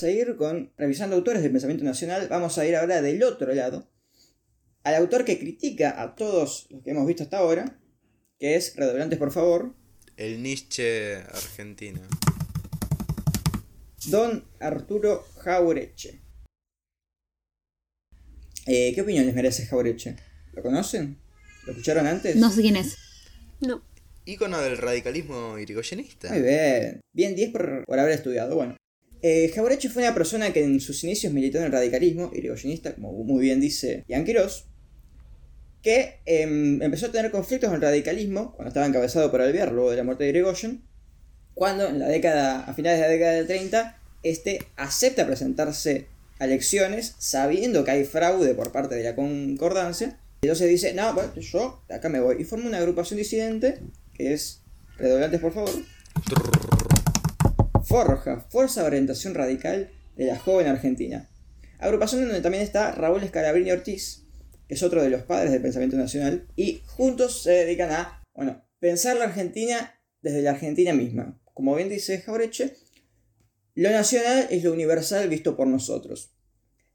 seguir con revisando autores del pensamiento nacional, vamos a ir ahora del otro lado, al autor que critica a todos los que hemos visto hasta ahora, que es, redoblantes por favor, El Nietzsche argentino. don Arturo Jaureche. Eh, ¿Qué opinión les merece Jaureche? ¿Lo conocen? ¿Lo escucharon antes? No sé quién es. No. Ícono del radicalismo irigoyenista. Muy bien. Bien 10 por, por haber estudiado. Bueno. Eh, Jaureche fue una persona que en sus inicios militó en el radicalismo, irigoyenista, como muy bien dice Ian Quiroz, que em, empezó a tener conflictos con el radicalismo cuando estaba encabezado por Alvear, luego de la muerte de Irigoyen, cuando en la década, a finales de la década del 30, este acepta presentarse a elecciones sabiendo que hay fraude por parte de la concordancia. Entonces dice, no, bueno, yo acá me voy. Y forma una agrupación disidente, que es, redoblantes por favor, Forja, Fuerza de Orientación Radical de la Joven Argentina. Agrupación donde también está Raúl Escalabrini Ortiz, que es otro de los padres del pensamiento nacional, y juntos se dedican a, bueno, pensar la Argentina desde la Argentina misma. Como bien dice Jaureche, lo nacional es lo universal visto por nosotros.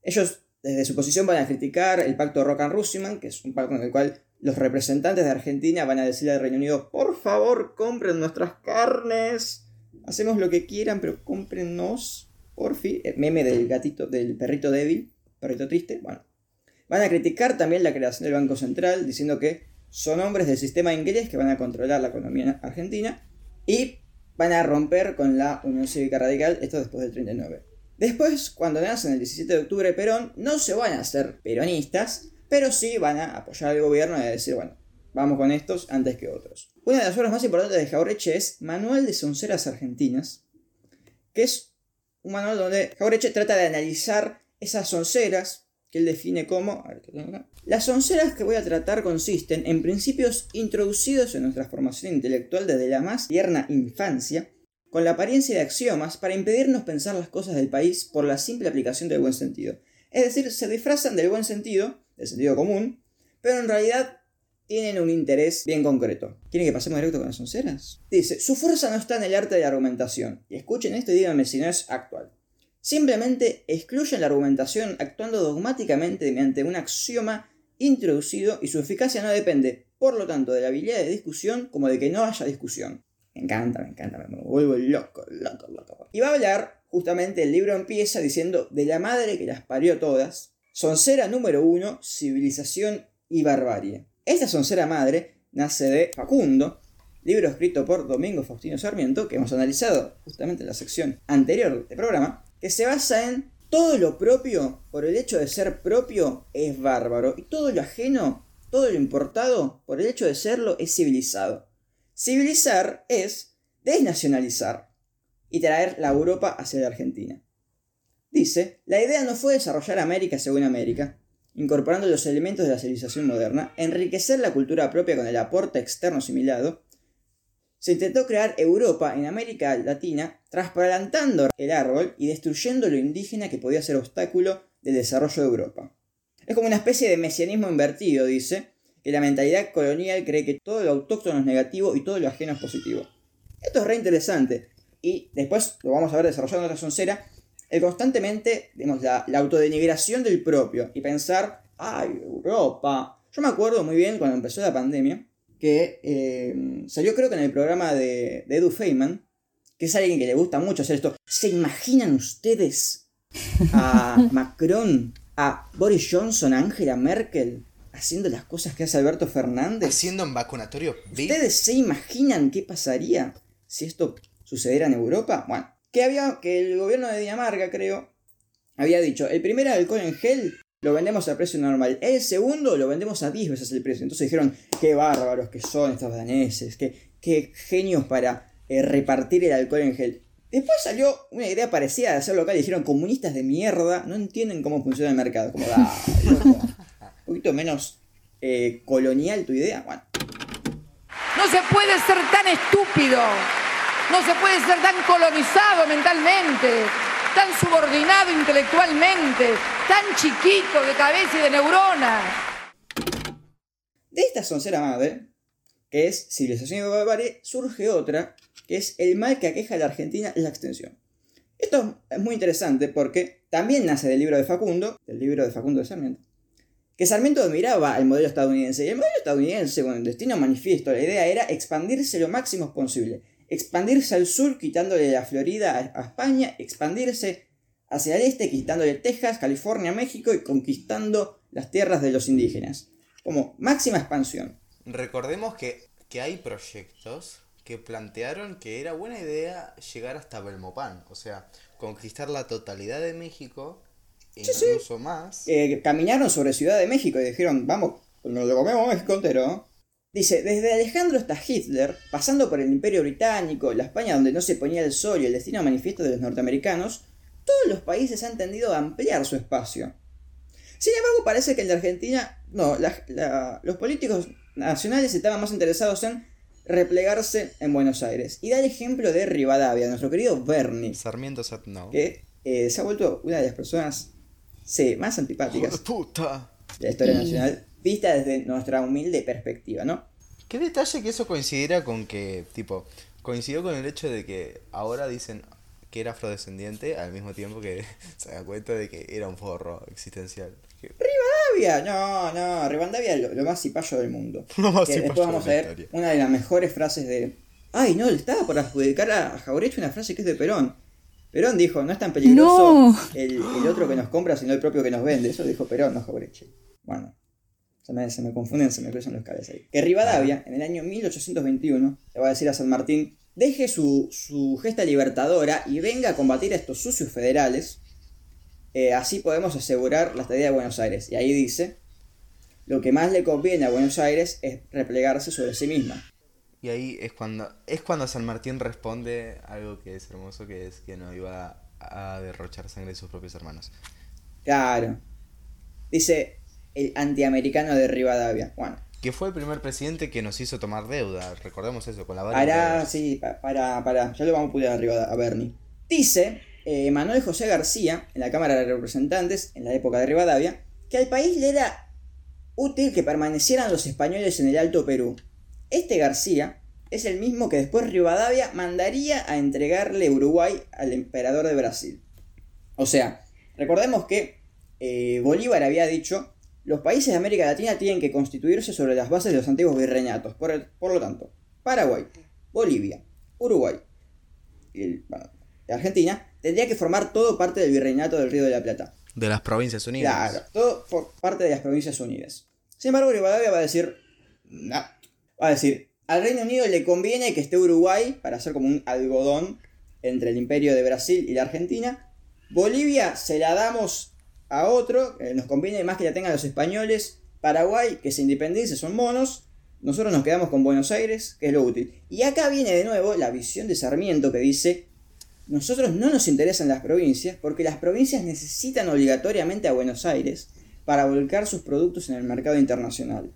Ellos, desde su posición, van a criticar el pacto Rocan-Russiman, que es un pacto en el cual los representantes de Argentina van a decirle al Reino Unido, por favor, compren nuestras carnes. Hacemos lo que quieran, pero cómprennos, por fin. El meme del gatito, del perrito débil, perrito triste. Bueno, van a criticar también la creación del Banco Central, diciendo que son hombres del sistema inglés que van a controlar la economía argentina y van a romper con la Unión Cívica Radical, esto después del 39. Después, cuando nacen el 17 de octubre Perón, no se van a hacer peronistas, pero sí van a apoyar al gobierno y a decir, bueno, vamos con estos antes que otros. Una de las obras más importantes de Jaureche es Manual de Sonceras Argentinas, que es un manual donde Jaureche trata de analizar esas sonceras que él define como... Las sonceras que voy a tratar consisten en principios introducidos en nuestra formación intelectual desde la más tierna infancia, con la apariencia de axiomas para impedirnos pensar las cosas del país por la simple aplicación del buen sentido. Es decir, se disfrazan del buen sentido, del sentido común, pero en realidad tienen un interés bien concreto. ¿Quieren que pasemos directo con las onceras? Dice, su fuerza no está en el arte de la argumentación. Y escuchen esto y díganme si no es actual. Simplemente excluyen la argumentación actuando dogmáticamente mediante un axioma introducido y su eficacia no depende, por lo tanto, de la habilidad de discusión como de que no haya discusión. Me encanta, me encanta, me vuelvo loco, loco, loco. Y va a hablar, justamente, el libro empieza diciendo de la madre que las parió todas. Soncera número uno, civilización y barbarie. Esta soncera madre nace de Facundo, libro escrito por Domingo Faustino Sarmiento, que hemos analizado justamente en la sección anterior del programa, que se basa en todo lo propio, por el hecho de ser propio, es bárbaro, y todo lo ajeno, todo lo importado, por el hecho de serlo, es civilizado. Civilizar es desnacionalizar y traer la Europa hacia la Argentina. Dice, la idea no fue desarrollar América según América, incorporando los elementos de la civilización moderna, enriquecer la cultura propia con el aporte externo asimilado, se intentó crear Europa en América Latina, trasplantando el árbol y destruyendo lo indígena que podía ser obstáculo del desarrollo de Europa. Es como una especie de mesianismo invertido, dice, que la mentalidad colonial cree que todo lo autóctono es negativo y todo lo ajeno es positivo. Esto es re interesante. Y después lo vamos a ver desarrollando en otra soncera, constantemente, digamos, la, la autodenigración del propio y pensar, ay, Europa. Yo me acuerdo muy bien cuando empezó la pandemia, que eh, salió creo que en el programa de, de Edu Feynman, que es alguien que le gusta mucho hacer esto. ¿Se imaginan ustedes a Macron, a Boris Johnson, a Angela Merkel haciendo las cosas que hace Alberto Fernández? Haciendo un vacunatorio. ¿Ustedes se imaginan qué pasaría si esto sucediera en Europa? Bueno, que había que el gobierno de Dinamarca, creo, había dicho, el primer alcohol en gel lo vendemos a precio normal, el segundo lo vendemos a 10 veces el precio. Entonces dijeron, qué bárbaros que son estos daneses, qué, qué genios para eh, repartir el alcohol en gel. Después salió una idea parecida de hacerlo local y dijeron, comunistas de mierda, no entienden cómo funciona el mercado. Como, da, un poquito menos eh, colonial tu idea. Bueno, No se puede ser tan estúpido, no se puede ser tan colonizado mentalmente, tan subordinado intelectualmente, tan chiquito de cabeza y de neurona. De esta soncera madre, que es civilización y barbarie, surge otra, que es el mal que aqueja a la Argentina, la extensión. Esto es muy interesante porque también nace del libro de Facundo, del libro de Facundo de Sarmiento, que Sarmiento admiraba al modelo estadounidense. Y el modelo estadounidense, con el destino manifiesto, la idea era expandirse lo máximo posible. Expandirse al sur, quitándole la Florida a España, expandirse hacia el este, quitándole Texas, California, México y conquistando las tierras de los indígenas. Como máxima expansión. Recordemos que, que hay proyectos que plantearon que era buena idea llegar hasta Belmopán, o sea, conquistar la totalidad de México, incluso más. Eh, caminaron sobre Ciudad de México y dijeron, vamos, nos lo comemos México entero. Dice, desde Alejandro hasta Hitler, pasando por el Imperio Británico, la España donde no se ponía el sol y el destino manifiesto de los norteamericanos, todos los países han tendido a ampliar su espacio. Sin embargo, parece que en la Argentina, no, los políticos nacionales estaban más interesados en replegarse en Buenos Aires. Y da el ejemplo de Rivadavia, nuestro querido Bernie. Sarmiento Que eh, se ha vuelto una de las personas, sí, más antipáticas de, puta. de la historia nacional, vista desde nuestra humilde perspectiva, ¿no? Qué detalle que eso coincidiera con que, tipo, coincidió con el hecho de que ahora dicen que era afrodescendiente al mismo tiempo que se da cuenta de que era un forro existencial. Rivadavia, no, no, Rivadavia es lo, más cipayo del mundo. después vamos a ver una de las mejores frases de. Ay, no, le estaba por adjudicar a Jaureche una frase que es de Perón. Perón dijo, no es tan peligroso el, otro que nos compra, sino el propio que nos vende. Eso dijo Perón, no Jaureche. Bueno, se me, se me confunden, se me cruzan los cables ahí. Que Rivadavia, en el año 1821, le va a decir a San Martín, deje su, su gesta libertadora y venga a combatir a estos sucios federales eh, así podemos asegurar la estadía de Buenos Aires. Y ahí dice, lo que más le conviene a Buenos Aires es replegarse sobre sí misma. Y ahí es cuando, es cuando San Martín responde algo que es hermoso, que es que no iba a derrochar sangre de sus propios hermanos. Claro. Dice el antiamericano de Rivadavia. Bueno. Que fue el primer presidente que nos hizo tomar deuda. Recordemos eso, con la Para, sí, para, para. Ya lo vamos a pulir arriba a Bernie. Dice eh, Manuel José García, en la Cámara de Representantes, en la época de Rivadavia, que al país le era útil que permanecieran los españoles en el Alto Perú. Este García es el mismo que después Rivadavia mandaría a entregarle Uruguay al emperador de Brasil. O sea, recordemos que eh, Bolívar había dicho, los países de América Latina tienen que constituirse sobre las bases de los antiguos virreinatos. Por, por lo tanto, Paraguay, Bolivia, Uruguay y Argentina tendría que formar todo parte del virreinato del Río de la Plata. De las Provincias Unidas. Claro, todo por parte de las Provincias Unidas. Sin embargo, Rivadavia va a decir, no. Va a decir, al Reino Unido le conviene que esté Uruguay para hacer como un algodón entre el imperio de Brasil y la Argentina. Bolivia se la damos a otro, nos conviene más que la tengan los españoles. Paraguay, que se independice, son monos. Nosotros nos quedamos con Buenos Aires, que es lo útil. Y acá viene de nuevo la visión de Sarmiento que dice, nosotros no nos interesan las provincias porque las provincias necesitan obligatoriamente a Buenos Aires para volcar sus productos en el mercado internacional.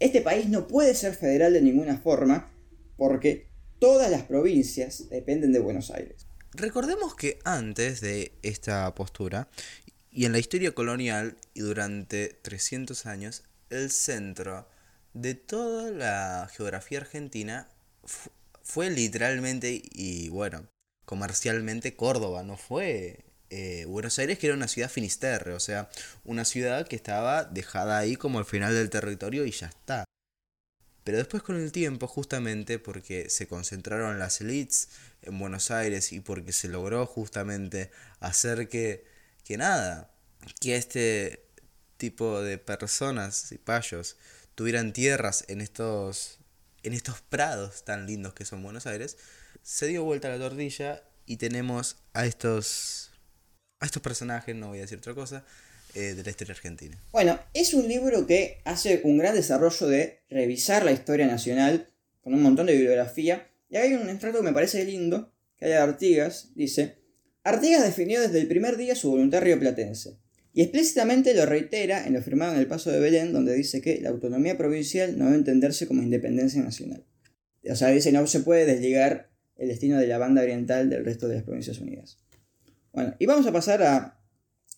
Este país no puede ser federal de ninguna forma porque todas las provincias dependen de Buenos Aires. Recordemos que antes de esta postura, y en la historia colonial y durante 300 años, el centro de toda la geografía argentina fue literalmente, y bueno, comercialmente Córdoba, no fue eh, Buenos Aires, que era una ciudad finisterre, o sea, una ciudad que estaba dejada ahí como al final del territorio y ya está. Pero después con el tiempo, justamente porque se concentraron las elites en Buenos Aires y porque se logró justamente hacer que, que nada, que este tipo de personas y payos tuvieran tierras en estos, en estos prados tan lindos que son Buenos Aires, se dio vuelta la tortilla y tenemos a estos, a estos personajes, no voy a decir otra cosa, eh, de la historia argentina. Bueno, es un libro que hace un gran desarrollo de revisar la historia nacional con un montón de bibliografía. Y hay un extracto que me parece lindo, que hay de Artigas, dice, Artigas definió desde el primer día su voluntad rioplatense. Y explícitamente lo reitera en lo firmado en el Paso de Belén, donde dice que la autonomía provincial no debe entenderse como independencia nacional. O sea, dice no se puede desligar el destino de la banda oriental del resto de las Provincias Unidas. Bueno, y vamos a pasar a.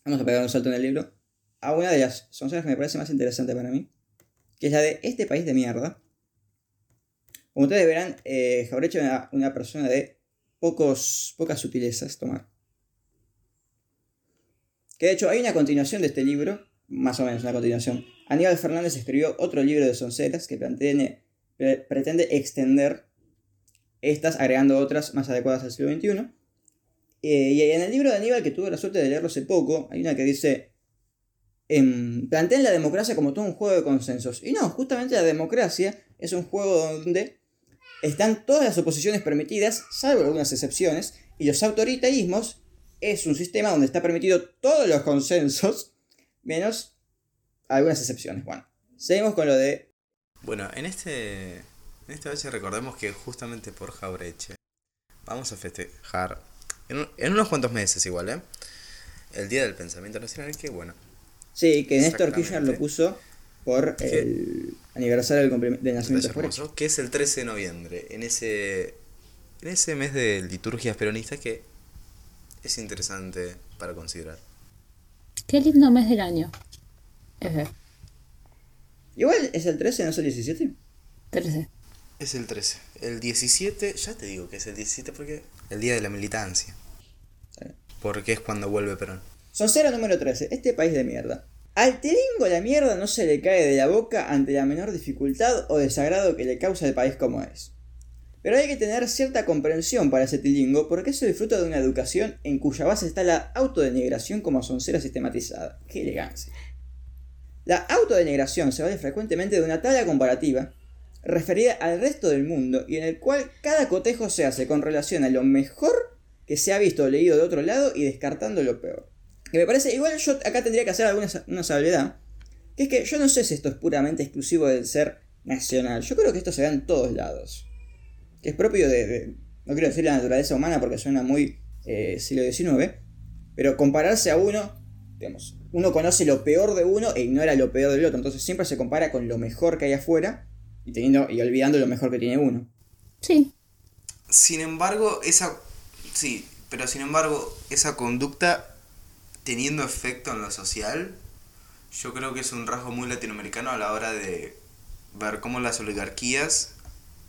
Vamos a pegar un salto en el libro. A una de las sonceras que me parece más interesante para mí. Que es la de este país de mierda. Como ustedes verán, eh, es una, persona de pocos, pocas sutilezas tomar. Que de hecho hay una continuación de este libro, más o menos una continuación. Aníbal Fernández escribió otro libro de sonceras que pretende, extender estas agregando otras más adecuadas al siglo XXI. Eh, y en el libro de Aníbal, que tuve la suerte de leerlo hace poco, hay una que dice, em, plantean la democracia como todo un juego de consensos. Y no, justamente la democracia es un juego donde están todas las oposiciones permitidas, salvo algunas excepciones, y los autoritarismos es un sistema donde está permitido todos los consensos, menos algunas excepciones. Bueno, seguimos con lo de... Bueno, en este, en esta vez recordemos que justamente por Jaureche vamos a festejar, en, en unos cuantos meses igual, ¿eh? El Día del Pensamiento Nacional, que bueno. Sí, que Néstor Kirchner lo puso por el aniversario del, del nacimiento de Que es el 13 de noviembre, en ese, en ese mes de liturgias peronistas que es interesante para considerar. Qué lindo mes del año. Igual es el 13, no es el 17. 13. Es el 13. El 17, ya te digo que es el 17 porque el día de la militancia. Porque es cuando vuelve Perón. Son cero número 13. Este país de mierda. Al tilingo la mierda no se le cae de la boca ante la menor dificultad o desagrado que le causa el país como es. Pero hay que tener cierta comprensión para ese tilingo porque eso disfruta de una educación en cuya base está la autodenigración como soncera sistematizada. ¡Qué elegancia! La autodenigración se vale frecuentemente de una talla comparativa referida al resto del mundo y en el cual cada cotejo se hace con relación a lo mejor que se ha visto o leído de otro lado y descartando lo peor. Que me parece, igual yo acá tendría que hacer alguna una salvedad, que es que yo no sé si esto es puramente exclusivo del ser nacional, yo creo que esto se da en todos lados. Que es propio de, no quiero decir la naturaleza humana porque suena muy eh, siglo XIX, pero compararse a uno, digamos, uno conoce lo peor de uno e ignora lo peor del otro. Entonces siempre se compara con lo mejor que hay afuera y, teniendo, y olvidando lo mejor que tiene uno. Sí. Sin embargo, esa. Sí, pero sin embargo, esa conducta teniendo efecto en lo social, yo creo que es un rasgo muy latinoamericano a la hora de ver cómo las oligarquías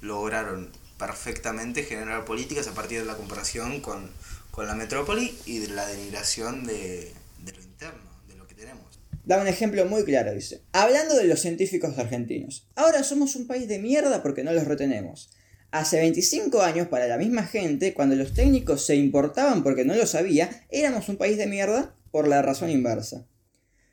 lograron perfectamente generar políticas a partir de la comparación con, con la metrópoli y de la denigración de, de lo interno da un ejemplo muy claro, dice. Hablando de los científicos argentinos, ahora somos un país de mierda porque no los retenemos. Hace 25 años, para la misma gente, cuando los técnicos se importaban porque no lo sabía, éramos un país de mierda por la razón inversa.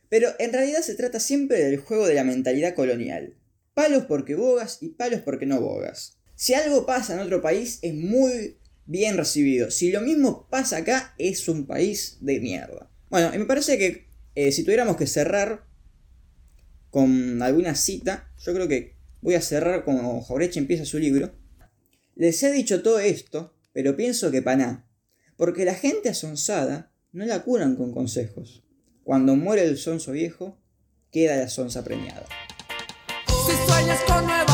Pero en realidad se trata siempre del juego de la mentalidad colonial. Palos porque bogas y palos porque no bogas. Si algo pasa en otro país es muy bien recibido. Si lo mismo pasa acá es un país de mierda. Bueno, y me parece que eh, si tuviéramos que cerrar con alguna cita, yo creo que voy a cerrar como Jaureche empieza su libro. Les he dicho todo esto, pero pienso que paná, porque la gente asonsada no la curan con consejos. Cuando muere el sonso viejo, queda la sonza premiada. Si sueñas con